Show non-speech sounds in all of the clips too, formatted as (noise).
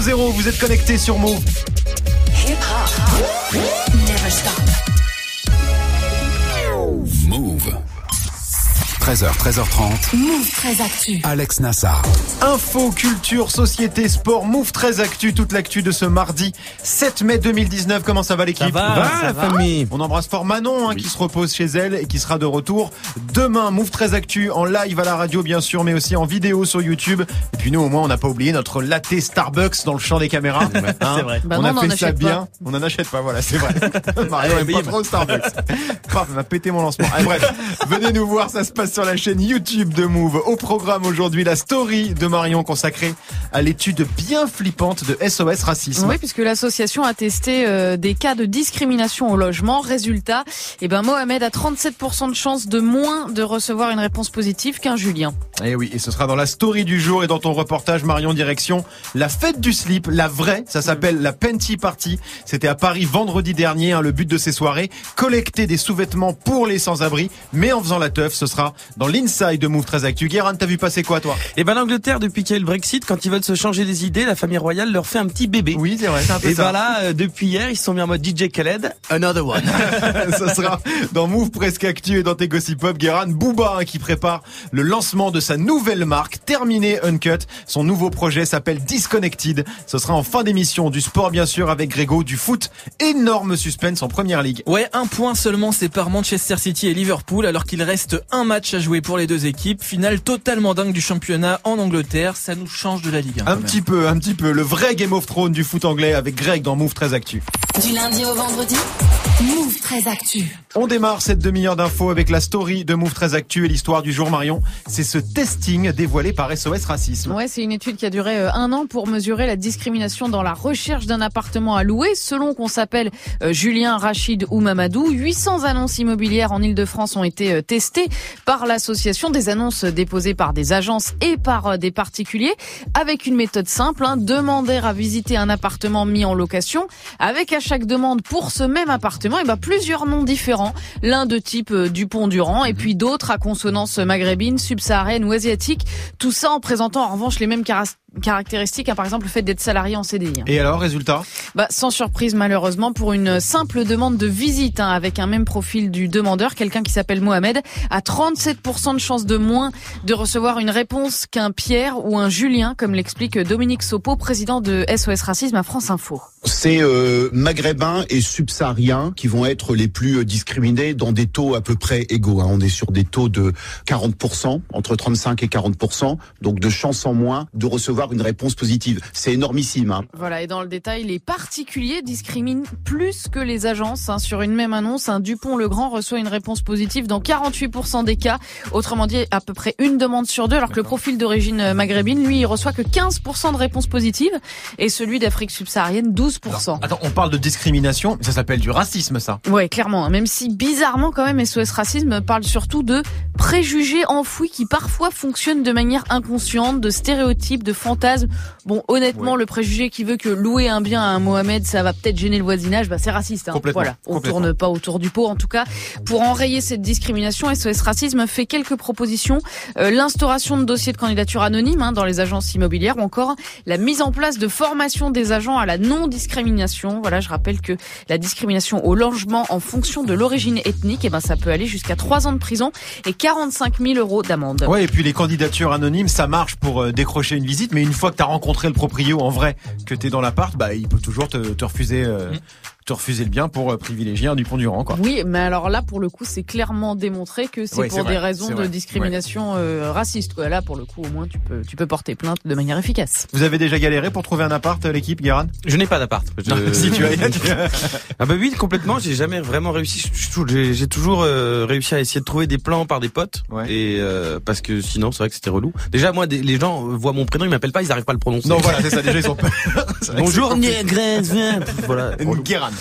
00, vous êtes connectés sur Move. 13h, 13h30. Move très actu. Alex Nassar. Info, culture, société, sport, Move très actu, toute l'actu de ce mardi 7 mai 2019. Comment ça va l'équipe? La famille. On embrasse fort Manon hein, qui se repose chez elle et qui sera de retour demain. Move très actu en live à la radio bien sûr, mais aussi en vidéo sur YouTube. Et puis nous au moins on n'a pas oublié notre latte Starbucks dans le champ des caméras. Hein, c'est vrai. Bah on non, a on en fait ça achète bien. On en achète pas, voilà, c'est vrai. (laughs) Mario aime pas trop Starbucks. (laughs) Paf, il m'a pété mon lancement. Allez, bref, venez nous voir, ça se passe sur la chaîne YouTube de Move. Au programme aujourd'hui, la story de Marion consacrée à l'étude bien flippante de SOS Racisme. Oui, puisque l'association a testé euh, des cas de discrimination au logement. Résultat, eh ben Mohamed a 37% de chance de moins de recevoir une réponse positive qu'un Julien. Et Eh oui, et ce sera dans la story du jour et dans ton reportage Marion direction la fête du slip, la vraie, ça s'appelle la Penty Party. C'était à Paris vendredi dernier, hein, le but de ces soirées, collecter des sous-vêtements pour les sans-abri, mais en faisant la teuf, ce sera dans l'inside de Move 13 Actu. Guérin, t'as vu passer quoi toi? Et ben l'Angleterre, depuis qu'il y a eu le Brexit, quand ils veulent se changer les idées, la famille royale leur fait un petit bébé. Oui, c'est vrai, c'est un peu Et ça. ben là, euh, depuis hier, ils se sont mis en mode DJ Khaled, another one. (laughs) ça sera dans Move Presque Actu et dans tes Gossip Pop. Guérin, Booba hein, qui prépare le lancement de sa nouvelle marque, Terminé Uncut. Son nouveau projet s'appelle Disconnected. Ce sera en fin d'émission du sport bien sûr avec Grégo, du foot. Énorme suspense en première ligue. Ouais, un point seulement sépare Manchester City et Liverpool alors qu'il reste un match à jouer pour les deux équipes. Finale totalement dingue du championnat en Angleterre. Ça nous change de la Ligue 1. Un petit peu, un petit peu. Le vrai Game of Thrones du foot anglais avec Greg dans Move 13 Actu. Du lundi au vendredi. Move très actu. On démarre cette demi-heure d'infos avec la story de Move 13 Actu et l'histoire du jour Marion. C'est ce testing dévoilé par SOS Racisme. Ouais, c'est une étude qui a duré euh, un an pour mesurer la discrimination dans la recherche d'un appartement à louer. Selon qu'on s'appelle euh, Julien, Rachid ou Mamadou, 800 annonces immobilières en Ile-de-France ont été euh, testées par l'association. Des annonces déposées par des agences et par des particuliers avec une méthode simple, hein, demander à visiter un appartement mis en location avec à chaque demande pour ce même appartement et ben, plusieurs noms différents. L'un de type euh, Dupont-Durand et puis d'autres à consonance maghrébine, subsaharienne ou asiatique. Tout ça en présentant en revanche les mêmes caras- caractéristiques, hein, par exemple le fait d'être salarié en CDI. hein. Et alors, résultat? Bah, sans surprise malheureusement pour une simple demande de visite hein, avec un même profil du demandeur, quelqu'un qui s'appelle Mohamed a 37% de chance de moins de recevoir une réponse qu'un Pierre ou un Julien, comme l'explique Dominique Sopo, président de SOS Racisme à France Info. C'est euh, maghrébins et subsahariens qui vont être les plus euh, discriminés dans des taux à peu près égaux. hein. On est sur des taux de 40%, entre 35 et 40%, donc de chance en moins de recevoir une réponse positive. C'est énormissime. hein. Voilà, et dans le détail, les particuliers discriminent plus que les agences. hein. Sur une même annonce, un Dupont-Legrand reçoit une réponse positive dans 48% des cas. Autrement dit, à peu près une demande sur deux, alors que le profil d'origine maghrébine, lui, il reçoit que 15% de réponses positives, et celui d'Afrique subsaharienne, 12%. Attends, on parle de discrimination, mais ça s'appelle du racisme, ça. Ouais, clairement. hein. Même si bizarrement, quand même, SOS Racisme parle surtout de préjugés enfouis qui parfois fonctionnent de manière inconsciente, de stéréotypes, de fantasmes. Bon, honnêtement, le préjugé qui veut que louer un bien à un Mohamed, ça va peut-être gêner le voisinage, bah c'est raciste. Hein. Voilà, on tourne pas autour du pot. En tout cas, pour enrayer cette discrimination, SOS Racisme fait quelques propositions Euh, l'instauration de dossiers de candidature anonymes hein, dans les agences immobilières ou encore la mise en place de formation des agents à la non-discrimination. Voilà, je rappelle que la discrimination au logement en fonction de l'origine ethnique, eh ben ça peut aller jusqu'à 3 ans de prison et 45 000 euros d'amende. Ouais, et puis les candidatures anonymes, ça marche pour euh, décrocher une visite, mais une fois que t'as rencontré le proprio en vrai, que t'es dans l'appart, bah il peut toujours te, refuser, euh, te refuser le bien pour euh, privilégier un Dupont-Durand, quoi. Oui, mais alors là, pour le coup, c'est clairement démontré que c'est Oui, pour c'est des vrai, raisons de vrai. discrimination euh, raciste. Quoi. Là, pour le coup, au moins, tu peux, tu peux porter plainte de manière efficace. Vous avez déjà galéré pour trouver un appart, euh, l'équipe, Guérin? Je n'ai pas d'appart. (laughs) Je- Si tu as, (laughs) Ah bah oui, complètement. J'ai jamais vraiment réussi. J'ai j'ai toujours euh, réussi à essayer de trouver des plans par des potes. Ouais. Et euh, parce que sinon, c'est vrai que c'était relou. Déjà, moi, des- les gens voient mon prénom, ils m'appellent pas, ils arrivent pas à le prononcer. non, voilà, c'est ça. Déjà, ils ont (laughs) peur. Bonjour. Voilà.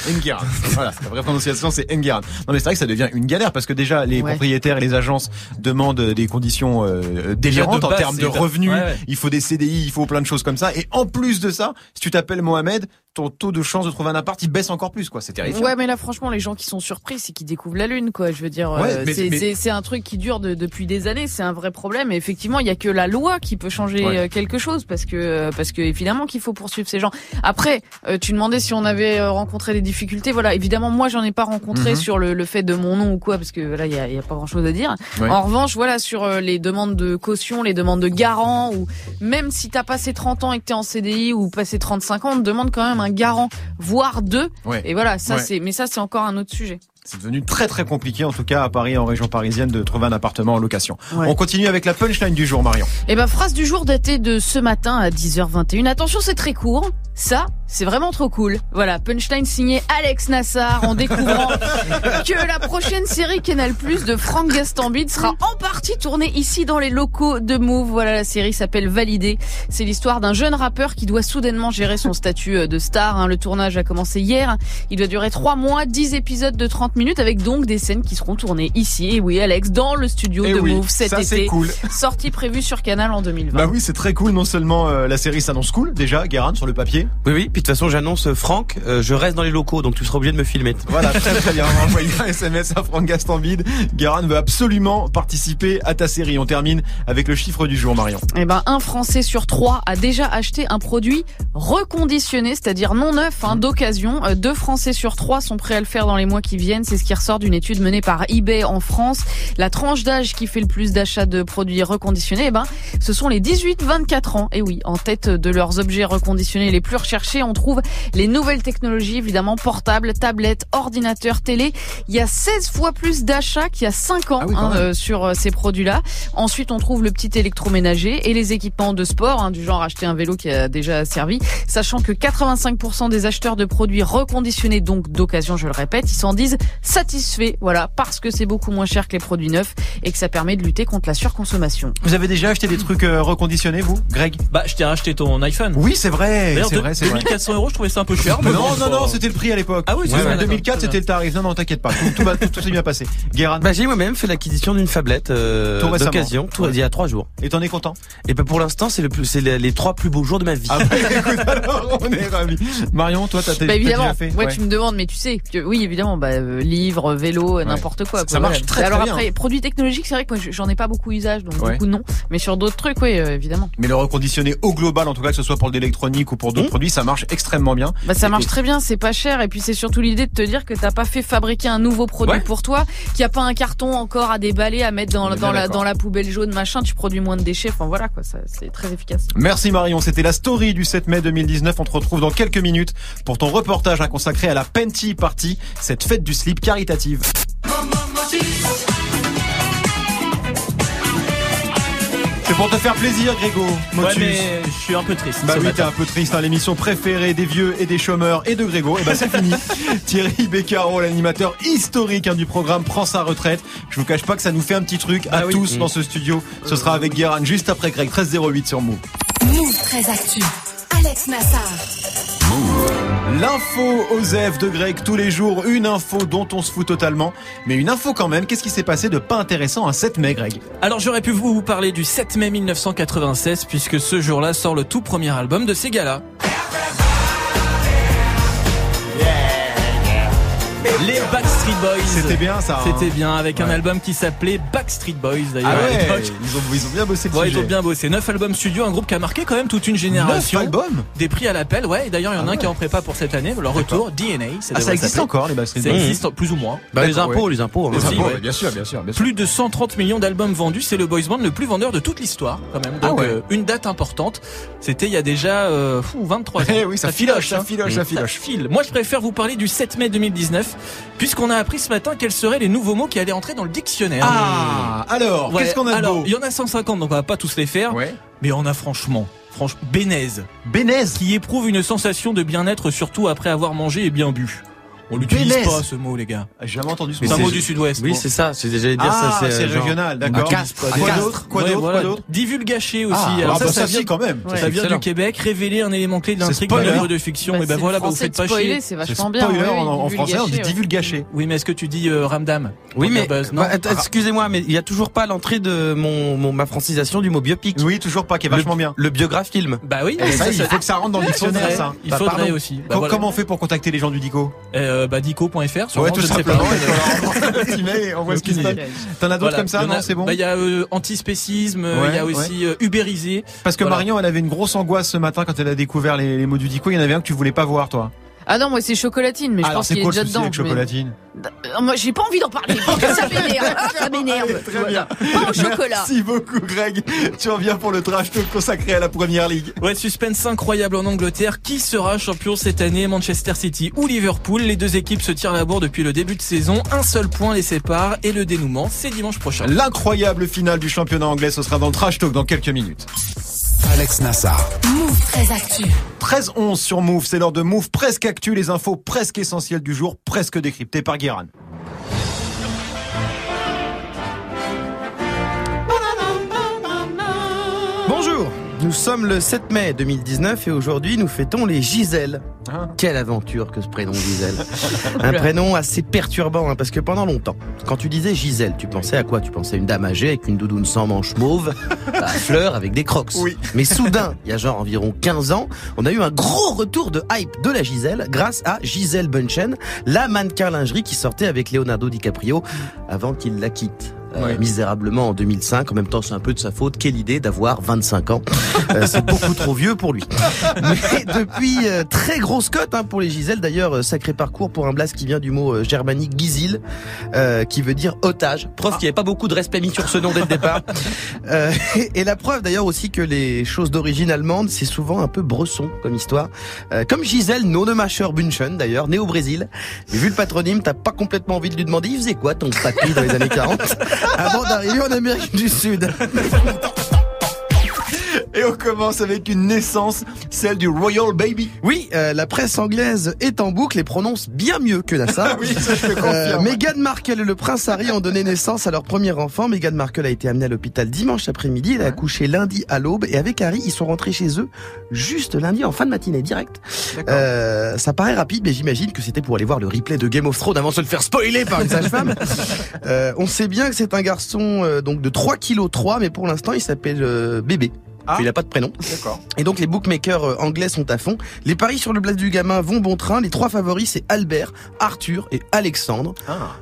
Ngueran. (laughs) Voilà, la vraie prononciation c'est Ngueran. Non mais c'est vrai que ça devient une galère parce que déjà les Ouais. propriétaires et les agences demandent des conditions euh, délirantes de en termes de revenus, ouais, ouais. il faut des CDI, il faut plein de choses comme ça et en plus de ça, si tu t'appelles Mohamed, ton taux de chance de trouver un appart il baisse encore plus quoi. C'est terrifiant. Ouais, mais là, franchement, les gens qui sont surpris, c'est qu'ils découvrent la lune, quoi. Je veux dire, Ouais, euh, c'est mais- un truc qui dure de- depuis des années. C'est un vrai problème. Et effectivement, il y a que la loi qui peut changer Ouais. euh, quelque chose, parce que euh, parce que évidemment qu'il faut poursuivre ces gens. Après, euh, tu demandais si on avait euh, rencontré des difficultés. Voilà, évidemment, moi, j'en ai pas rencontré Mhm. sur le, le fait de mon nom ou quoi, parce que là, il y a, y a pas grand-chose à dire. Ouais. En revanche, voilà, sur les demandes de caution, les demandes de garant, ou même si t'as passé 30 ans et que t'es en CDI ou passé 35 ans, on te demande quand même un garant, voire deux. Ouais. Et voilà, ça Ouais. c'est, mais ça c'est encore un autre sujet. C'est devenu très très compliqué en tout cas à Paris en région parisienne de trouver un appartement en location. Ouais. On continue avec la punchline du jour Marion. Et ben phrase du jour datée de ce matin à 10h21. Attention, c'est très court. Ça, c'est vraiment trop cool. Voilà, punchline signé Alex Nassar en découvrant (laughs) que la prochaine série Canal Plus de Franck Gastambide sera en partie tournée ici dans les locaux de Move. Voilà, la série s'appelle Validé. C'est l'histoire d'un jeune rappeur qui doit soudainement gérer son statut euh, de star. hein. Le tournage a commencé hier. Il doit durer trois mois, 10 épisodes de 30 minutes avec donc des scènes qui seront tournées ici. Et oui, Alex, dans le studio Eh de oui, Move cet ça c'est été. cool. Sortie prévue sur Canal en 2020. Bah oui, c'est très cool. Non seulement euh, la série s'annonce cool déjà, Guérin sur le papier. Oui, oui. Puis de toute façon, j'annonce euh, Franck, euh, je reste dans les locaux, donc tu seras obligé de me filmer. Voilà, très très bien. On va envoyer un SMS à Franck Gastambide. Guérin veut absolument participer à ta série. On termine avec le chiffre du jour Marion. Eh ben, un Français sur trois a déjà acheté un produit reconditionné, c'est-à-dire non neuf, hein, d'occasion. Euh, Deux Français sur trois sont prêts à le faire dans les mois qui viennent. C'est ce qui ressort d'une étude menée par eBay en France. La tranche d'âge qui fait le plus d'achats de produits reconditionnés, eh ben, ce sont les 18-24 ans. Et oui, en tête de leurs objets reconditionnés les plus recherchés, on trouve les nouvelles technologies, évidemment, portables, tablettes, ordinateurs, télé. Il y a 16 fois plus d'achats qu'il y a 5 ans Ah oui, hein, euh, sur euh, ces produits-là. Ensuite, on trouve le petit électroménager et les équipements de sport, hein, du genre acheter un vélo qui a déjà servi. Sachant que 85% des acheteurs de produits reconditionnés, donc d'occasion, je le répète, ils s'en disent satisfaits, voilà, parce que c'est beaucoup moins cher que les produits neufs et que ça permet de lutter contre la surconsommation. Vous avez déjà acheté des trucs euh, reconditionnés vous, Greg? Bah, je t'ai racheté ton iPhone. Oui, c'est vrai. D'ailleurs, vrai, c'est vrai. 2400 euros, je trouvais ça un peu cher. mais Non, non, non, c'était le prix à l'époque. Ah oui, c'est Ouais, vrai, ouais, d'accord, 2004, très c'était le tarif. Non, non, t'inquiète pas. Tout, tout, va- tout, s'est bien passé. Guérin, Bah, j'ai moi-même fait l'acquisition d'une fablette euh, d'occasion, tout- Ouais. il y a trois jours. et t'en es content Et bah, pour l'instant, c'est le plus, c'est les, les trois plus beaux jours de ma vie. Ah bah, (laughs) écoute, alors, on est ravis. Marion, toi, t'as Bah évidemment, fait ouais, Ouais. tu me demandes, mais tu sais que oui, évidemment, bah, euh, livre, vélo, n'importe quoi. Ça- quoi, ça marche très, très Alors bien. après, produits technologiques, c'est vrai que moi, j'en ai pas beaucoup usage, donc du coup non. Mais sur d'autres trucs, oui, euh, évidemment. Mais le reconditionné au global, en tout cas, que ce soit pour l'électronique ou pour d'autres Produits, ça marche extrêmement bien. Bah ça marche très bien, c'est pas cher et puis c'est surtout l'idée de te dire que t'as pas fait fabriquer un nouveau produit Ouais. pour toi, qu'il y a pas un carton encore à déballer, à mettre dans, la d'accord. dans la poubelle jaune machin, tu produis moins de déchets, enfin voilà quoi, c'est très efficace. Merci Marion, c'était la story du 7 mai 2019. On te retrouve dans quelques minutes pour ton reportage consacré à la Penty Party, cette fête du slip caritative. C'est pour te faire plaisir, Grégo. Ouais, Motus. mais je suis un peu triste. Bah oui, t'es un peu triste, hein, l'émission préférée des vieux et des chômeurs et de Grégo. Et bah c'est fini. (laughs) Thierry Beccaro, l'animateur historique hein, du programme, prend sa retraite. Je vous cache pas que ça nous fait un petit truc à Ah oui. tous Mmh. dans ce studio. Ce sera avec Guérin juste après Greg 1308 sur Move. Move très actu. Alex Nassar. L'info Osef de Greg tous les jours, une info dont on se fout totalement, mais une info quand même. Qu'est-ce qui s'est passé de pas intéressant un 7 mai, Greg? Alors j'aurais pu vous parler du 7 mai 1996 puisque ce jour-là sort le tout premier album de ces gars-là. Les Backstreet Boys. C'était bien ça. hein C'était bien avec un album qui s'appelait Backstreet Boys d'ailleurs. Ah ouais, ils ont, ils ont bien bossé le Ouais, ils ont bien bossé. Neuf albums studio, un groupe qui a marqué quand même toute une Neuf génération. albums Des prix à l'appel, ouais. Et d'ailleurs, il y en a Ah un qui est en prépa pour cette année. Leur retour, DNA. Ah, ça existe encore les Backstreet Ça Boys existe plus ou moins. Bah, les impôts, ouais. les impôts. Les Aussi, impôts, ouais. bien sûr, bien sûr, bien sûr. Plus de 130 millions d'albums vendus, c'est le boys band le plus vendeur de toute l'histoire, quand même. Ah Donc ouais. euh, une date importante. C'était il y a déjà euh, fou, 23 ans. Eh oui, ça filoche, ça hein. filoche, ça Ça filoche. file. Moi, je préfère vous parler du 7 mai 2019, puisqu'on a appris ce matin quels seraient les nouveaux mots qui allaient entrer dans le dictionnaire. Ah, alors, Ouais, qu'est-ce qu'on a de alors, beau il y en a 150, donc on va pas tous les faire. Ouais. Mais on a franchement, franchement, bénaise, Bénez. qui éprouve une sensation de bien-être, surtout après avoir mangé et bien bu. On l'utilise Bénès. pas ce mot, les gars. Ah, J'ai jamais entendu ce C'est mot. un c'est- mot du sud-ouest. Oui, Bon. c'est ça. C'est j'allais dire Ah, ça. c'est genre- régional, d'accord. Un Quoi d'autre Quoi d'autre. Quoi d'autre Divulgacher aussi. Ah, Alors ah, ça, bah, ça ça, vient, si, quand même. Ça vient du Québec. Révéler un élément clé de C'est l'intrigue d'un livre de fiction. Bah, et ben c'est voilà, bah, vous faites de pas chier. c'est vachement bien. en, français, on dit divulgacher. Oui, mais est-ce que tu dis euh, ramdam Oui, mais excusez-moi, mais il y a toujours pas l'entrée de mon, ma francisation du mot biopic. Oui, toujours pas, qui est vachement bien. Le biographie-film. Bah oui, ça, il faut que ça rentre dans le dictionnaire, ça. il faudrait aussi. Comment on fait pour contacter les gens du Dico? Euh, bah, dico.fr, sûrement, Ouais, tout je sais pas. on voit ce qui se passe. T'en as d'autres Voilà. comme ça Non, c'est bon Bah, il y a euh, antispécisme, euh, il y a aussi euh, ubérisé. Parce que. Marion, elle avait une grosse angoisse ce matin quand elle a découvert les, les mots du Dico. Il y en avait un que tu voulais pas voir, toi. Ah non, moi c'est chocolatine, mais je Alors, pense c'est qu'il est déjà dedans. chocolatine Euh, Moi j'ai pas envie d'en parler. (laughs) parce que ça m'énerve. Ça m'énerve. Très bien. Pas au chocolat. Merci beaucoup, Greg. Tu reviens pour le trash talk consacré à la première ligue. Ouais, suspense incroyable en Angleterre. Qui sera champion cette année Manchester City ou Liverpool? Les deux équipes se tirent la bourre depuis le début de saison. Un seul point les sépare et le dénouement, c'est dimanche prochain. L'incroyable finale du championnat anglais, ce sera dans le trash talk dans quelques minutes. Alex Nassar. Move très actu. 13-11 sur Move, c'est l'heure de Move presque actu, les infos presque essentielles du jour, presque décryptées par Guérin. Nous sommes le 7 mai 2019 et aujourd'hui nous fêtons les Gisèle. Ah. Quelle aventure que ce prénom Gisèle. (laughs) Un prénom assez perturbant hein, parce que pendant longtemps, quand tu disais Gisèle, tu pensais à quoi? Tu pensais à une dame âgée avec une doudoune sans manches mauve, (laughs) à fleurs avec des crocs. Oui. Mais soudain, il y a genre environ 15 ans, on a eu un gros retour de hype de la Gisèle grâce à Gisèle Bunchen, la mannequin lingerie qui sortait avec Leonardo DiCaprio avant qu'il la quitte. Euh, misérablement en 2005. En même temps, c'est un peu de sa faute. Quelle idée d'avoir 25 ans. Euh, c'est beaucoup trop vieux pour lui. (laughs) Mais depuis, euh, très grosse cote hein, pour les Gisèle. D'ailleurs, sacré parcours pour un blast qui vient du mot euh, germanique Gisil, euh, qui veut dire otage. Preuve qu'il n'y avait pas beaucoup de respect mis sur ce nom dès le départ. (laughs) Euh, et, et la preuve d'ailleurs aussi que les choses d'origine allemande, c'est souvent un peu bresson comme histoire. Euh, comme Gisèle Nonemacher Bunchen d'ailleurs, né au Brésil. Mais vu le patronyme, t'as pas complètement envie de lui demander, il faisait quoi ton papy dans les années 40 avant d'arriver en Amérique du Sud (laughs) Et on commence avec une naissance, celle du Royal Baby. Oui, euh, la presse anglaise est en boucle et prononce bien mieux que Nassar. (laughs) Oui, ça je te Euh. Meghan Markle et le prince Harry ont donné naissance à leur premier enfant. Meghan Markle a été amenée à l'hôpital dimanche après-midi. Elle a accouché lundi à l'aube. Et avec Harry, ils sont rentrés chez eux juste lundi en fin de matinée, direct. Euh, ça paraît rapide, mais j'imagine que c'était pour aller voir le replay de Game of Thrones avant de se le faire spoiler par une sage-femme. (laughs) Euh, on sait bien que c'est un garçon euh, donc de 3 kg 3, mais pour l'instant, il s'appelle euh, Bébé. Ah. Il a pas de prénom. D'accord. Et donc les bookmakers euh, anglais sont à fond. Les paris sur le blast du gamin vont bon train. Les trois favoris c'est Albert, Arthur et Alexandre. Ah.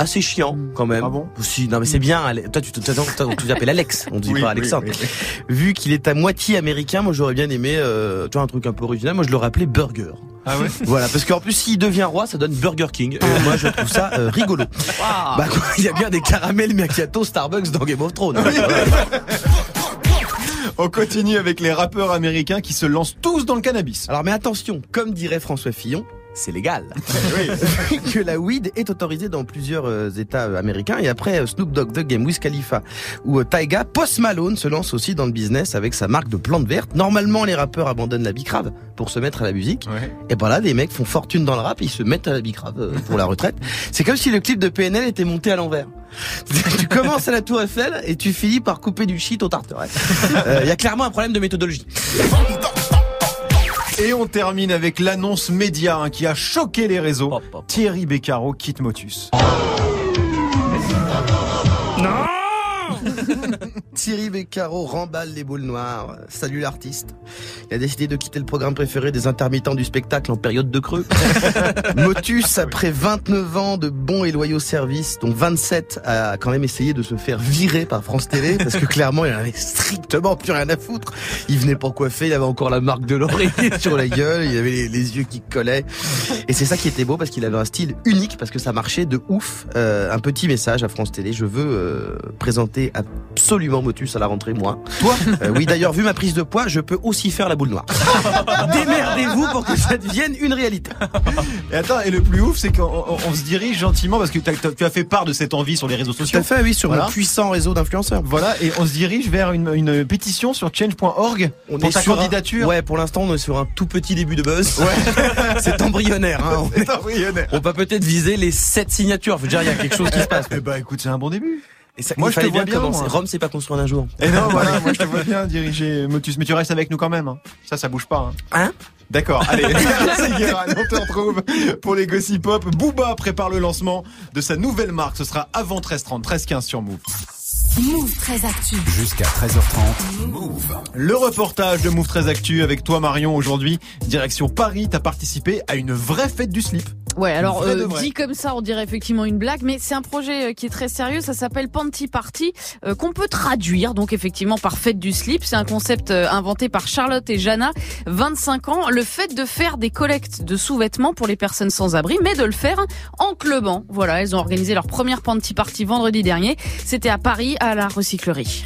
Assez chiant quand même. Ah bon? Si, non mais c'est bien. Toi tu t'appelles Alex, on dit Oui, pas Alexandre. oui, oui. Vu qu'il est à moitié américain, moi j'aurais bien aimé, euh, tu vois un truc un peu original. Moi je l'aurais appelé Burger. Ah ouais? Voilà, parce qu'en plus s'il devient roi, ça donne Burger King. Et moi je trouve ça euh, rigolo. Bah quoi, il y a bien des caramels macchiato Starbucks dans Game of Thrones. On continue avec les rappeurs américains qui se lancent tous dans le cannabis. Alors mais attention, comme dirait François Fillon, c'est légal. (laughs) (laughs) que la weed est autorisée dans plusieurs euh, États euh, américains. Et après euh, Snoop Dogg, The Game, Wiz Khalifa ou euh, Tyga, Post Malone se lance aussi dans le business avec sa marque de plantes vertes. Normalement, les rappeurs abandonnent la bicrave pour se mettre à la musique. Ouais. Et ben là, des mecs font fortune dans le rap et ils se mettent à la bicrave euh, pour la retraite. (laughs) C'est comme si le clip de PNL était monté à l'envers. tu commences à la Tour Eiffel et tu finis par couper du shit au tarteret. Il y a clairement un problème de méthodologie. Et on termine avec l'annonce média hein, qui a choqué les réseaux. Thierry Beccaro quitte Motus. (laughs) Thierry Beccaro remballe les boules noires. Salut l'artiste. Il a décidé de quitter le programme préféré des intermittents du spectacle en période de creux. (laughs) Motus, après 29 ans de bons et loyaux services, dont 27 a quand même essayé de se faire virer par France Télé, parce que clairement, il en avait strictement plus rien à foutre. Il venait pour coiffer, il avait encore la marque de l'oreiller (laughs) sur la gueule, il avait les, les yeux qui collaient. Et c'est ça qui était beau, parce qu'il avait un style unique, parce que ça marchait de ouf. Euh, un petit message à France Télé, je veux euh, présenter absolument Motus à la rentrée, moi. Toi Euh, Oui, d'ailleurs, vu ma prise de poids, je peux aussi faire la boule noire. (laughs) Démerdez-vous pour que ça devienne une réalité. Et attends, et le plus ouf, c'est qu'on on- on se dirige gentiment parce que tu as fait part de cette envie sur les réseaux Tout sociaux. à fait, oui, sur Voilà. mon puissant réseau d'influenceurs. Voilà, et on se dirige vers une, une pétition sur change.org pour est ta sur un- candidature. Ouais, pour l'instant, on est sur un tout petit début de buzz. (laughs) c'est embryonnaire. Hein. On- (laughs) C'est embryonnaire. On peut peut-être viser les 7 signatures. Je veux dire, il y a quelque chose qui se passe. Eh bah écoute, c'est un bon début. Et ça, Moi, je te vois bien. Rome, c'est pas construit en un jour. (laughs) Et non, (laughs) voilà, moi je te vois bien diriger Motus, mais tu restes avec nous quand même. hein. Ça, ça bouge pas. Hein, Hein? D'accord, allez, (laughs) merci Guérin, on te retrouve pour les Gossip Pop. Booba prépare le lancement de sa nouvelle marque, ce sera avant 13h30, 13h15 sur Move. Move très actu. Jusqu'à 13h30. Move. Le reportage de Move très Actu avec toi Marion aujourd'hui, direction Paris, t'as participé à une vraie fête du slip. Ouais, alors euh, dit comme ça, on dirait effectivement une blague, mais c'est un projet euh, qui est très sérieux. Ça s'appelle Panty Party, euh, qu'on peut traduire donc effectivement par fête du slip. C'est un concept euh, inventé par Charlotte et Jana, 25 ans. Le fait de faire des collectes de sous-vêtements pour les personnes sans abri, mais de le faire en clubant. Voilà, elles ont organisé leur première Panty Party vendredi dernier. C'était à Paris, à la recyclerie.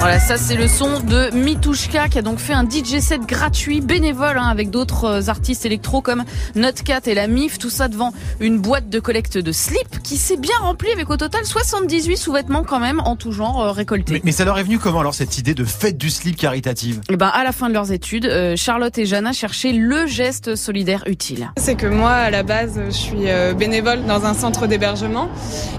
Voilà, ça c'est le son de Mitushka qui a donc fait un DJ set gratuit, bénévole, hein, avec d'autres euh, artistes électro comme Notcat et la MIF, tout ça devant une boîte de collecte de slip qui s'est bien remplie avec au total 78 sous-vêtements quand même en tout genre euh, récoltés. Mais, mais ça leur est venu comment alors cette idée de fête du slip caritative? Et ben à la fin de leurs études, euh, Charlotte et Jana cherchaient le geste solidaire utile. C'est que moi, à la base, je suis bénévole dans un centre d'hébergement.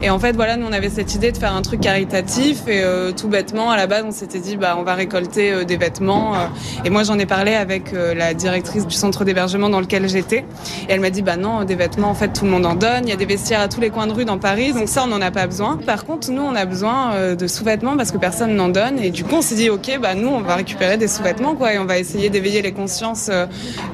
Et en fait, voilà, nous, on avait cette idée de faire un truc caritatif. Et euh, tout bêtement, à la base, on s'était dit, bah, on va récolter euh, des vêtements. euh. et moi, j'en ai parlé avec euh, la directrice du centre d'hébergement dans lequel j'étais. Et elle m'a dit, bah non, des vêtements, en fait, tout le monde en donne. Il y a des vestiaires à tous les coins de rue dans Paris. Donc ça, on n'en a pas besoin. Par contre, nous, on a besoin de sous-vêtements parce que personne n'en donne. Et du coup, on s'est dit, OK, bah, nous, on va récupérer des sous-vêtements, quoi. Et on va essayer d'éveiller les consciences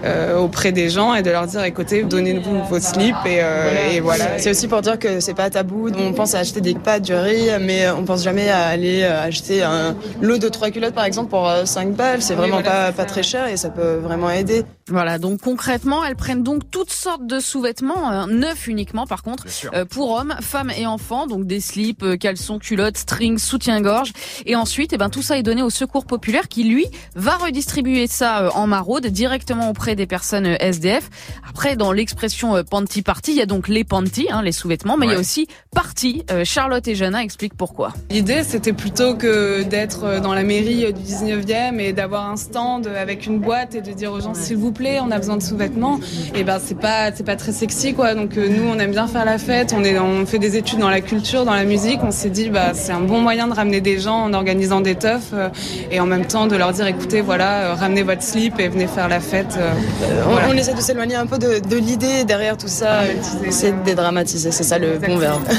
euh, auprès des gens et de leur dire écoutez, donnez-nous vos slips et, euh, et voilà. C'est aussi pour dire que c'est pas tabou. On pense à acheter des pâtes, du riz, mais on pense jamais à aller acheter un de trois culottes par exemple pour euh, 5 balles. C'est vraiment voilà, pas, pas très cher et ça peut vraiment aider. Voilà, donc concrètement, elles prennent donc toutes sortes de sous-vêtements, euh, neufs uniquement par contre, euh, pour hommes, femmes et enfants, donc des slips, euh, caleçons, culottes, strings, soutien-gorge. Et ensuite, eh ben, tout ça est donné au Secours Populaire qui, lui, va redistribuer ça euh, en maraude directement auprès des personnes euh, SDF. Après, dans l'expression euh, panty party, il y a donc les panty, hein, les sous-vêtements, mais il y a aussi party. Euh, Charlotte et Jana expliquent pourquoi. L'idée, c'était plutôt que d'être dans la mairie du 19e et d'avoir un stand avec une boîte et de dire aux gens s'il vous plaît, on a besoin de sous-vêtements. Et ben c'est pas c'est pas très sexy quoi. Donc euh, nous, on aime bien faire la fête. On est on fait des études dans la culture, dans la musique. On s'est dit bah c'est un bon moyen de ramener des gens en organisant des teufs euh, et en même temps de leur dire écoutez voilà, euh, ramenez votre slip et venez faire la fête. on, voilà. on essaie de s'éloigner un peu de, de l'idée derrière tout ça. C'est de dédramatiser, c'est ça le bon verbe. (laughs)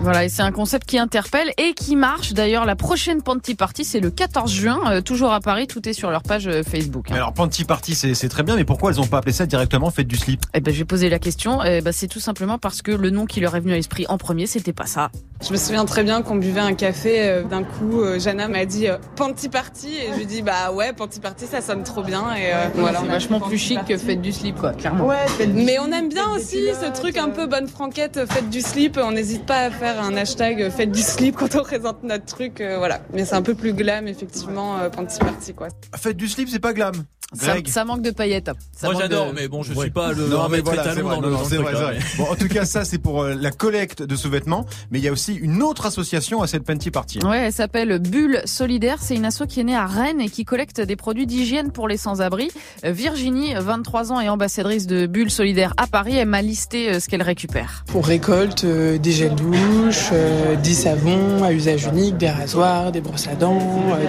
Voilà, et c'est un concept qui interpelle et qui marche. D'ailleurs, la prochaine Panty Party, c'est le 14 juin, euh, toujours à Paris. Tout est sur leur page Facebook. hein. Alors Panty Party c'est c'est très bien, mais pourquoi elles ont pas appelé ça directement fête du slip? Eh ben, je vais poser la question. Eh ben, c'est tout simplement parce que le nom qui leur est venu à l'esprit en premier, c'était pas ça. Je me souviens très bien qu'on buvait un café. euh, D'un coup, euh, Jana m'a dit euh, Panty Party et je lui dis bah ouais, Panty Party ça sonne trop bien et euh, voilà. on a fait Panty Party. fête du slip, quoi, clairement. Ouais, Mais on aime bien aussi ce truc un peu bonne franquette, fête du slip. On n'hésite pas à faire un hashtag fête du slip quand on présente notre truc, euh, voilà. Mais c'est un peu plus glam effectivement, euh, Panty Party quoi. Fête du slip c'est pas glam. Ça, Greg. ça manque de paillettes. Ça Moi j'adore, de- mais bon, je Ouais. suis pas le Non, mais voilà, c'est dans non, le c'est c'est. Bon, en tout cas, ça, c'est pour euh, la collecte de sous-vêtements, mais il y a aussi une autre association à cette Panty Party. Ouais, elle s'appelle Bulle Solidaire. C'est une asso qui est née à Rennes et qui collecte des produits d'hygiène pour les sans-abri. Virginie, 23 ans et ambassadrice de Bulle Solidaire à Paris, elle m'a listé euh, ce qu'elle récupère. On récolte euh, des gels douche, euh, des savons à usage unique, des rasoirs, des brosses à dents,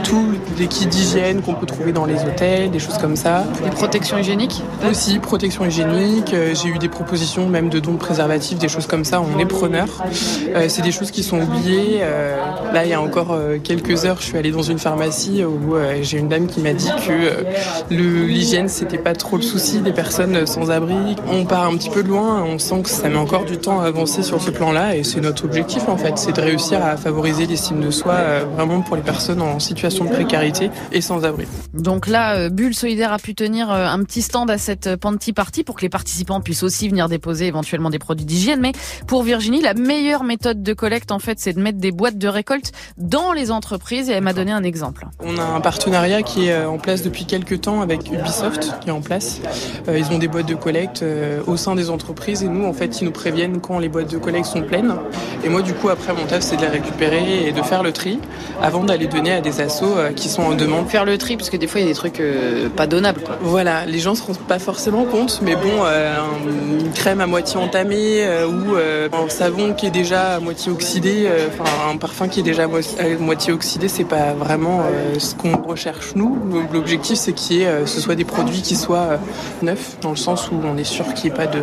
tout des kits d'hygiène qu'on peut trouver dans les hôtels, des choses comme ça. Des protections hygiéniques Aussi protection hygiénique, j'ai eu des propositions même de dons de préservatifs, des choses comme ça, on est preneur. C'est des choses qui sont oubliées. euh, là, il y a encore euh, quelques heures, je suis allée dans une pharmacie où euh, j'ai une dame qui m'a dit que l'hygiène, c'était pas trop le souci des personnes sans abri. On part un petit peu de loin, on sent que ça met encore du temps à avancer sur ce plan-là et c'est notre objectif en fait, c'est de réussir à favoriser l'estime de soi vraiment pour les personnes en situation de précarité et sans abri. Donc là, Bulle Solidaire a pu tenir un petit stand à cette Panty Party pour que les participants puissent aussi venir déposer éventuellement des produits d'hygiène. Mais pour Virginie, la meilleure méthode de collecte, en fait, c'est de mettre des boîtes de récolte dans les entreprises. Et elle m'a donné un exemple. On a un partenariat qui est euh, en place depuis quelques temps avec Ubisoft qui est en place. Euh, Ils ont des boîtes de collecte euh, au sein des entreprises et nous, en fait, ils nous préviennent quand les boîtes de collecte sont pleines. Et moi, du coup, après, mon taf, c'est de les récupérer et de faire le tri avant d'aller donner à des assos qui sont en demande. Faire le tri, parce que des fois, il y a des trucs euh, pas donnables. Quoi. Voilà, les gens se rendent pas forcément compte, mais bon, euh, un- une crème à moitié entamée euh, ou un savon qui est déjà à moitié oxydé, euh, un parfum qui est déjà à mo- à moitié oxydé, c'est pas vraiment euh, ce qu'on recherche nous. L'objectif, c'est qu'il y ait, euh, ce soit des produits qui soient neufs, dans le sens où on est sûr qu'il n'y ait pas de,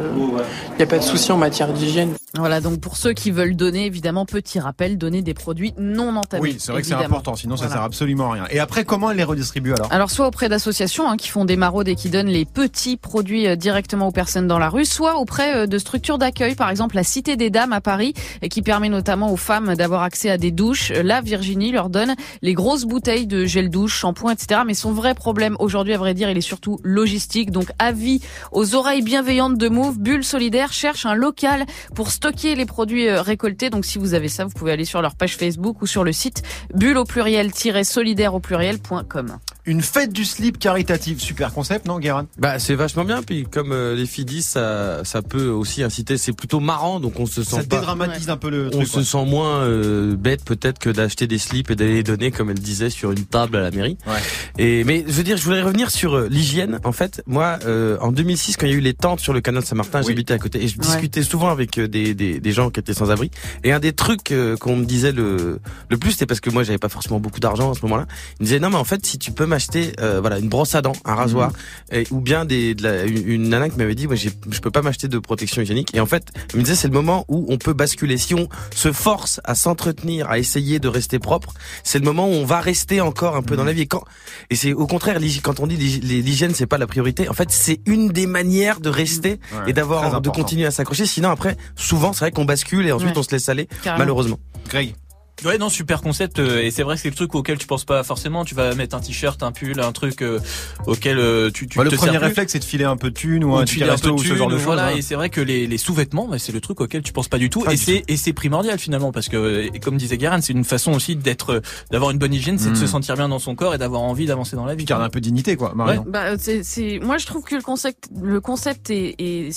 il y a pas de souci en matière d'hygiène. Voilà, donc pour ceux qui veulent donner, évidemment, petit rappel, donner des produits non entamés. Oui, c'est vrai que c'est important, sinon ça Voilà. sert absolument à rien. Et après, comment elle les redistribue alors? Alors soit auprès d'associations hein, qui font des maraudes et qui donnent les petits produits euh, directement aux personnes dans la rue, soit auprès euh, de structures d'accueil, par exemple la Cité des Dames à Paris, et qui permet notamment aux femmes d'avoir accès à des douches. Là, Virginie leur donne les grosses bouteilles de gel douche, shampoing, etc. Mais son vrai problème aujourd'hui, à vrai dire, il est surtout logistique. Donc avis aux oreilles bienveillantes de Move, Bulle Solidaire cherche un local pour stocker les produits euh, récoltés. Donc si vous avez ça, vous pouvez aller sur leur page Facebook ou sur le site bulle au pluriel-solidaire au pluriel.com. Une fête du slip caritative, super concept, non, Guérin? Bah c'est vachement bien puis comme euh, les filles disent ça ça peut aussi inciter c'est plutôt marrant donc on se sent Ça pas dédramatise un peu le on truc. se quoi. sent moins euh, bête peut-être que d'acheter des slips et d'aller les donner comme elle disait sur une table à la mairie. Ouais. Et mais je veux dire je voudrais revenir sur euh, l'hygiène en fait moi euh, en 2006 quand il y a eu les tentes sur le canal de Saint-Martin Oui. j'habitais à côté et je Ouais. discutais souvent avec euh, des, des des gens qui étaient sans abri et un des trucs euh, qu'on me disait le le plus c'était parce que moi j'avais pas forcément beaucoup d'argent à ce moment-là ils me disaient non mais en fait si tu peux m'acheter euh, voilà une brosse à dents un rasoir et- ou bien des de la- une, une nana qui m'avait dit moi je peux pas m'acheter de protection hygiénique. Et en fait elle me disait c'est le moment où on peut basculer. Si on se force à s'entretenir à essayer de rester propre c'est le moment où on va rester encore un peu dans la vie. Et quand et c'est au contraire quand on dit l'hygi- l'hygiène c'est pas la priorité en fait c'est une des manières de rester Ouais, et d'avoir de continuer à s'accrocher. Sinon après souvent c'est vrai qu'on bascule et ensuite Ouais. on se laisse aller Carrément. malheureusement. Greg. Ouais, non, super concept. euh, et c'est vrai que c'est le truc auquel tu penses pas forcément. Tu vas mettre un t-shirt, un pull, un truc euh, auquel euh, tu, tu Bah, le te premier réflexe, c'est de filer un peu de thunes ou, Ou un petit filer un peu resto de ou ce genre de choses. voilà, hein. et c'est vrai que les, les sous-vêtements, bah, c'est le truc auquel tu penses pas du tout, Pas et c'est et c'est primordial finalement parce que et comme disait Guérin, c'est une façon aussi d'être, d'avoir une bonne hygiène, c'est de se sentir bien dans son corps et d'avoir envie d'avancer dans la vie. Garder un peu de dignité, quoi, Marion. Bah, c'est, c'est, moi, je trouve que le concept, le concept est, est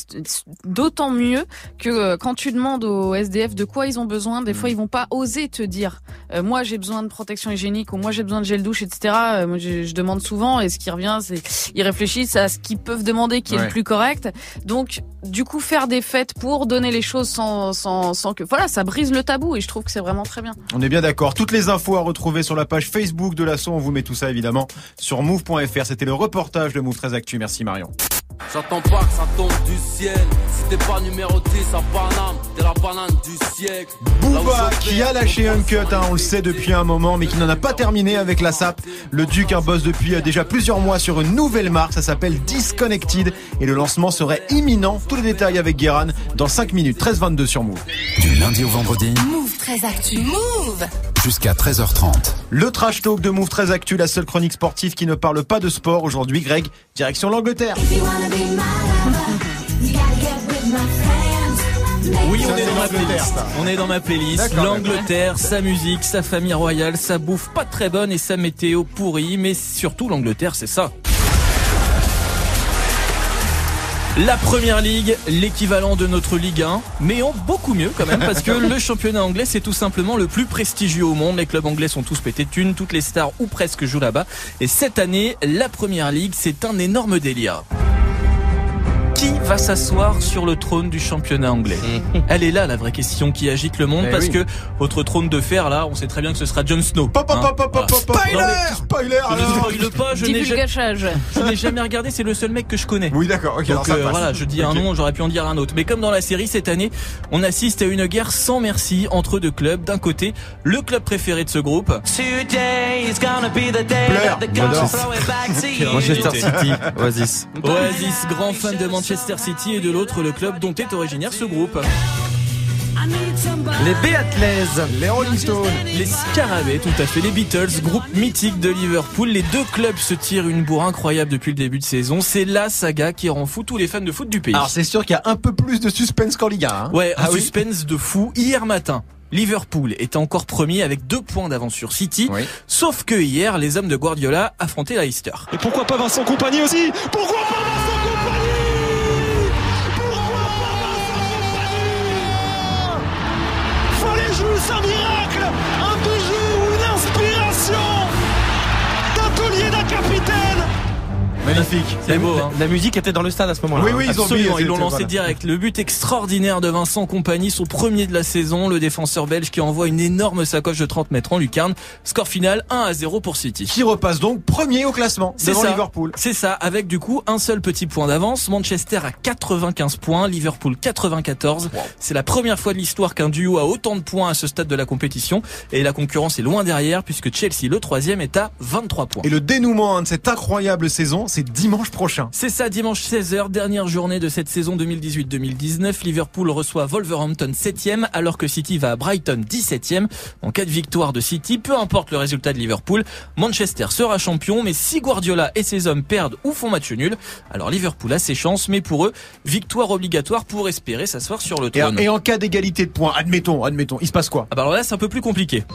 d'autant mieux que euh, quand tu demandes aux SDF de quoi ils ont besoin, des fois, ils vont pas oser te dire. euh, moi, j'ai besoin de protection hygiénique ou moi, j'ai besoin de gel douche, etc. Euh, moi, je, je demande souvent et ce qui revient, c'est ils réfléchissent à ce qu'ils peuvent demander qui est le plus correct. Donc, du coup, faire des fêtes pour donner les choses sans, sans, sans que, voilà, ça brise le tabou et je trouve que c'est vraiment très bien. On est bien d'accord. Toutes les infos à retrouver sur la page Facebook de l'assaut. On vous met tout ça évidemment sur move.fr. C'était le reportage de Move 13 Actu. Merci Marion. J'attends pas que ça tombe du ciel. Si t'es pas numéroté, ça Paname, t'es la banane du siècle. Booba qui a lâché un cut, hein, on le sait depuis un moment, mais qui n'en a pas terminé avec la SAP. Le Duc hein, bosse depuis euh, déjà plusieurs mois sur une nouvelle marque, ça s'appelle Disconnected et le lancement serait imminent. Tous les détails avec Guéran dans 5 minutes, 13-22 sur Move. Du lundi au vendredi Move 13 Actu. Move jusqu'à 13h30. Le trash talk de Move 13 Actu, la seule chronique sportive qui ne parle pas de sport. Aujourd'hui, Greg, direction l'Angleterre. Oui, on est dans ma playlist. On est dans ma playlist. L'Angleterre, sa musique, sa famille royale, sa bouffe pas très bonne et sa météo pourrie, mais surtout l'Angleterre, c'est ça. La première ligue, l'équivalent de notre Ligue 1, mais en beaucoup mieux quand même, parce que (laughs) le championnat anglais, c'est tout simplement le plus prestigieux au monde. Les clubs anglais sont tous pétés de thunes, toutes les stars ou presque jouent là-bas. Et cette année, la première ligue, c'est un énorme délire. Qui va s'asseoir sur le trône du championnat anglais Elle est là la vraie question qui agite le monde Eh parce oui. que votre trône de fer là, on sait très bien que ce sera Jon Snow. Pop, pop, hein. pop, pop, pop, pop, pop. Non, mais Spoiler Je ne alors. pas, je n'ai jamais, Divulgachage. je n'ai jamais regardé, c'est le seul mec que je connais. Oui, d'accord, ok, alors Donc ça euh, passe. voilà, je dis un Ok. nom, j'aurais pu en dire un autre. Mais comme dans la série cette année, on assiste à une guerre sans merci entre deux clubs. D'un côté, le club préféré de ce groupe, Pleure, j'adore. (laughs) Manchester City (laughs) Oasis Oasis, grand fan de Manchester City, et de l'autre, le club dont est originaire ce groupe. Les Béatlaises. Les Rolling Stones. Les Scarabées, tout à fait. Les Beatles, groupe mythique de Liverpool. Les deux clubs se tirent une bourre incroyable depuis le début de saison. C'est la saga qui rend fou tous les fans de foot du pays. Alors c'est sûr qu'il y a un peu plus de suspense qu'en Ligue 1. hein. Ouais, un Ah oui suspense de fou. Hier matin, Liverpool était encore premier avec deux points d'avance sur City. Oui. Sauf que hier, les hommes de Guardiola affrontaient Leicester. Et pourquoi pas Vincent Compagnie aussi? Pourquoi pas Vincent Magnifique. C'est beau, hein La musique était dans le stade à ce moment-là. Oui, oui, ils ont Absolument, mis- ils l'ont lancé voilà. direct. Le but extraordinaire de Vincent Compagnie, son premier de la saison, le défenseur belge qui envoie une énorme sacoche de 30 mètres en lucarne. Score final 1 à 0 pour City. Qui repasse donc premier au classement C'est devant ça. Liverpool. C'est ça, avec du coup un seul petit point d'avance. Manchester à 95 points, Liverpool 94. C'est la première fois de l'histoire qu'un duo a autant de points à ce stade de la compétition. Et la concurrence est loin derrière puisque Chelsea, le troisième, est à 23 points. Et le dénouement hein, de cette incroyable saison, c'est dimanche prochain. C'est ça, dimanche 16h, dernière journée de cette saison 2018-2019. Liverpool reçoit Wolverhampton 7e, alors que City va à Brighton 17e. En cas de victoire de City, peu importe le résultat de Liverpool, Manchester sera champion, mais si Guardiola et ses hommes perdent ou font match nul, alors Liverpool a ses chances, mais pour eux, victoire obligatoire pour espérer s'asseoir sur le trône. et en cas d'égalité de points, admettons, admettons, il se passe quoi? Ah bah alors là, c'est un peu plus compliqué.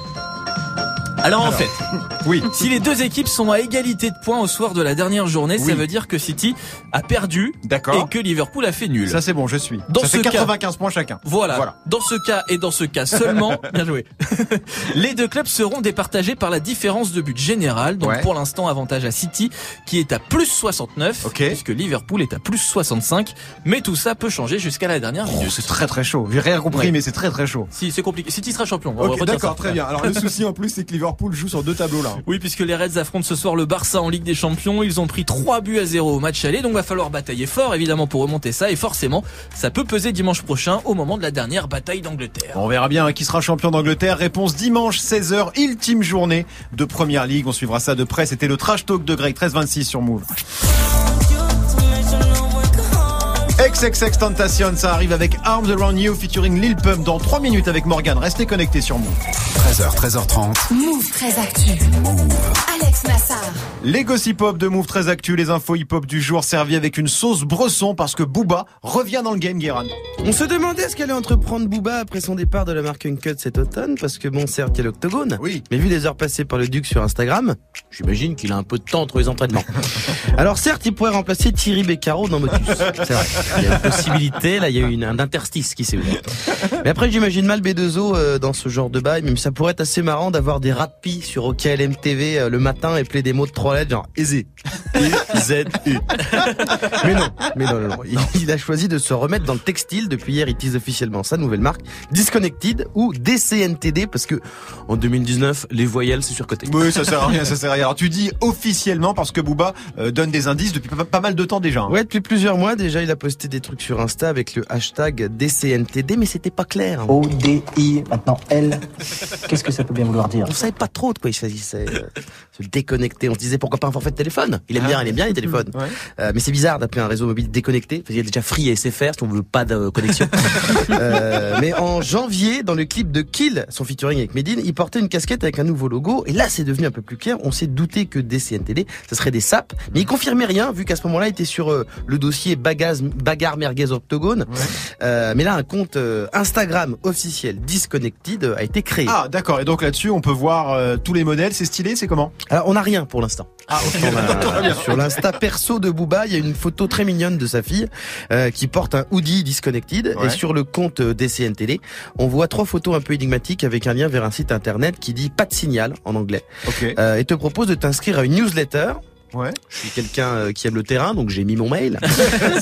Alors, en fait, (laughs) Oui. si les deux équipes sont à égalité de points au soir de la dernière journée, Oui. ça veut dire que City a perdu et que Liverpool a fait nul. Ça c'est bon, je suis. Dans ça ce fait cas- 95 points chacun. Voilà. Voilà. Dans ce cas et dans ce cas seulement, (laughs) bien joué. (laughs) Les deux clubs seront départagés par la différence de but général. Donc Ouais. pour l'instant, avantage à City qui est à plus 69, Ok. puisque Liverpool est à plus 65. Mais tout ça peut changer jusqu'à la dernière Oh, minute. c'est très très chaud. J'ai rien compris, Ouais. mais c'est très très chaud. Si c'est compliqué, City sera champion. D'accord, très bien. Alors le souci en plus, c'est que Liverpool joue sur deux tableaux là. Oui, puisque les Reds affrontent ce soir le Barça en Ligue des Champions. Ils ont pris 3 buts à 0 au match aller, donc va falloir batailler fort évidemment pour remonter ça. Et forcément, ça peut peser dimanche prochain au moment de la dernière bataille d'Angleterre. On verra bien hein, qui sera champion d'Angleterre. Réponse dimanche 16h, ultime journée de Première Ligue. On suivra ça de près. C'était le trash talk de Greg 1326 sur Move. XXX Tentation, ça arrive avec Arms Around You featuring Lil Pump dans 3 minutes avec Morgan. Restez connectés sur Move. 13h, 13h30. Move très actu. Alex Nassar. Les gossip hop de Move très actu, les infos hip hop du jour servis avec une sauce bresson parce que Booba revient dans le game, Guéran. On se demandait ce qu'allait entreprendre Booba après son départ de la marque Uncut cet automne, parce que bon, certes, il y a l'octogone. Oui. Mais vu les heures passées par le Duc sur Instagram, j'imagine qu'il a un peu de temps entre les entraînements. (laughs) Alors certes, il pourrait remplacer Thierry Beccaro dans Motus. (laughs) C'est vrai. Il y a une possibilité, là, il y a eu une, un interstice qui s'est ouvert. Mais après, j'imagine mal B2O euh, dans ce genre de bail, même ça pourrait être assez marrant d'avoir des rapis sur OKLM TV euh, le matin et player des mots de trois lettres, genre aisé. Z U. (laughs) Mais non, mais non, non, non. Il, il a choisi de se remettre dans le textile. Depuis hier, il tease officiellement sa nouvelle marque, Disconnected ou DCNTD, parce que en 2019, les voyelles, c'est surcoté. Oui, ça sert à rien, ça sert à rien. Alors tu dis officiellement parce que Booba euh, donne des indices depuis pas, pas mal de temps déjà. hein. Ouais, depuis plusieurs mois déjà, il a posté des trucs sur Insta avec le hashtag DCNTD, mais c'était pas clair. O-D-I, maintenant L. Qu'est-ce que ça peut bien vouloir dire On savait pas trop de quoi il s'agissait. euh, se déconnecter. On se disait pourquoi pas un forfait de téléphone. Il aime Ah. bien, il aime bien les téléphones. Ouais. Euh, mais c'est bizarre d'appeler un réseau mobile déconnecté. parce qu'il y a déjà Free et SFR si on veut pas de connexion. (laughs) Euh, mais en janvier, dans le clip de Kill, son featuring avec Medine, il portait une casquette avec un nouveau logo. Et là, c'est devenu un peu plus clair. On s'est douté que DCNTD, ce serait des SAP. Mais il confirmait rien, vu qu'à ce moment-là, il était sur euh, le dossier bagaz, bagarre merguez octogone. Euh, mais là, un compte euh, Instagram officiel Disconnected euh, a été créé. Ah d'accord, et donc là-dessus on peut voir euh, tous les modèles, c'est stylé, c'est comment? Alors, on n'a rien pour l'instant. Ah ok, On (laughs) a- sur l'insta perso de Booba, il y a une photo très mignonne de sa fille euh, qui porte un hoodie disconnected. Ouais. Et sur le compte DCNTD, on voit trois photos un peu énigmatiques avec un lien vers un site internet qui dit pas de signal en anglais euh, et te propose de t'inscrire à une newsletter. Ouais. Je suis quelqu'un euh, qui aime le terrain, donc j'ai mis mon mail. (laughs)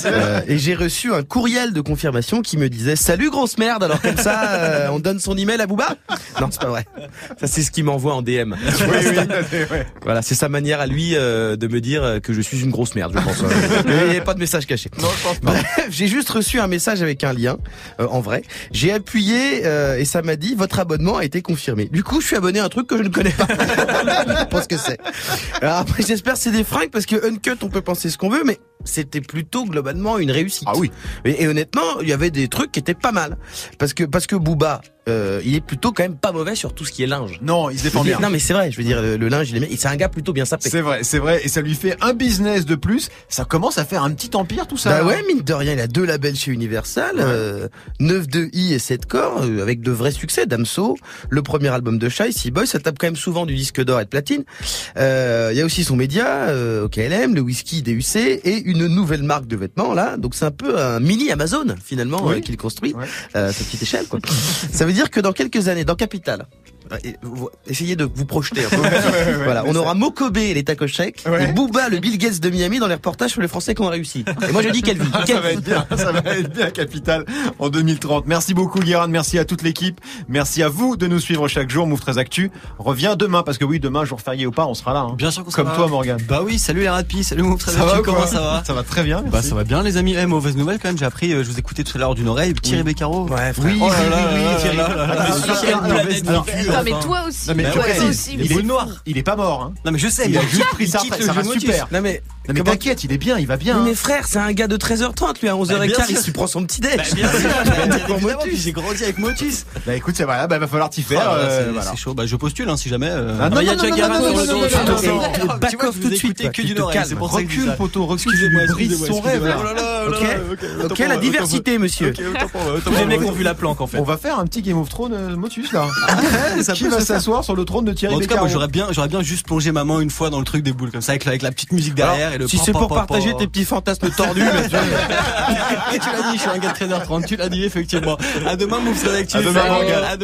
Euh, et j'ai reçu un courriel de confirmation qui me disait Salut grosse merde, alors comme ça, euh, on donne son email à Booba? Non, c'est pas vrai. Ça, c'est ce qu'il m'envoie en DM. Oui, oui, (laughs) (laughs) ouais. Voilà, c'est sa manière à lui euh, de me dire que je suis une grosse merde, je pense. Il n'y a pas de message caché. Non, je pense pas. Bref, j'ai juste reçu un message avec un lien, en vrai. J'ai appuyé et ça m'a dit votre abonnement a été confirmé. Du coup, je suis abonné à un truc que je ne connais pas. je ce que c'est. Alors après, j'espère c'est des des fringues parce que Uncut, on peut penser ce qu'on veut, mais c'était plutôt globalement une réussite. Ah oui. Et, et honnêtement, il y avait des trucs qui étaient pas mal. Parce que, parce que Booba, euh, il est plutôt quand même pas mauvais sur tout ce qui est linge. Non, il se défend bien. Non, mais c'est vrai, je veux dire, le, le linge, il est C'est un gars plutôt bien sapé. C'est vrai, c'est vrai, et ça lui fait un business de plus. Ça commence à faire un petit empire tout ça. Bah ouais, mine de rien, il a deux labels chez Universal, euh, 9 de I et 7 corps, euh, avec de vrais succès. Damso, le premier album de Shy, Sea Boy, ça tape quand même souvent du disque d'or et de platine. Euh, Il y a aussi son média, euh, OKLM, le whisky DUC et une nouvelle marque de vêtements là. Donc c'est un peu un mini Amazon finalement Oui. euh, qu'il construit euh, à sa petite échelle. Quoi. ça veut dire que dans quelques années, dans Capital. Euh, Essayez de vous projeter un peu. voilà, on aura Mokobe et les Takoshek Ouais. et Booba, le Bill Gates de Miami dans les reportages sur les Français qui ont réussi. Et moi je dis quelle vie. Ah, quelle ça va être bien, ça va être bien, Capital, en 2030. Merci beaucoup, Guérin. Merci à toute l'équipe. Merci à vous de nous suivre chaque jour. Move 13 Actu revient demain, parce que oui, demain, jour férié ou pas, on sera là. hein. Bien sûr qu'on Comme sera toi, là. Morgan. Bah oui, salut les rapis, salut Ça va ou comment ça va Ça va très bien. Bah ça va bien les amis. Eh, mauvaise nouvelle quand même, j'ai appris, euh, je vous écoutais tout à l'heure d'une oreille, Thierry Beccaro. Ouais, frère. Oui, Oh oui, là oui, là oui, Thierry. Ah, Mais Non, toi aussi. Non, mais Bah ouais, aussi. il, est noir. Il est pas mort. Hein. Non mais je sais, Il a juste pris sa retraite, ça va super. Non mais, Non, mais comment- t'inquiète, il est bien, il va bien. Mais, frère, c'est un gars de 13h30, lui à 11h15, Bah, il se prend son petit déj. Bah, j'ai (laughs) grandi avec Motus. Bah écoute, c'est voilà, bah va falloir t'y Oh faire. euh, c'est- chaud, bah je postule hein, si jamais. euh. Ah, non, il y a déjà sur non, le dos. back off tout de suite. que dis Recule, poteau, recule, excusez-moi, son rêve Ok, la diversité, monsieur. les mecs ont vu la planque en fait. On va faire un petit Game of Thrones Motus là. Ça Qui peut va s'asseoir sur le trône de Thierry En tout cas, moi j'aurais bien, j'aurais bien juste plongé ma main une fois dans le truc des boules comme ça avec la, avec la petite musique derrière et le. Si c'est pour pa, pa. partager tes petits fantasmes tordus, mais (laughs) tu l'as dit, je suis un gars de 13h30, tu l'as dit effectivement. À demain, demain, Morgane. À demain.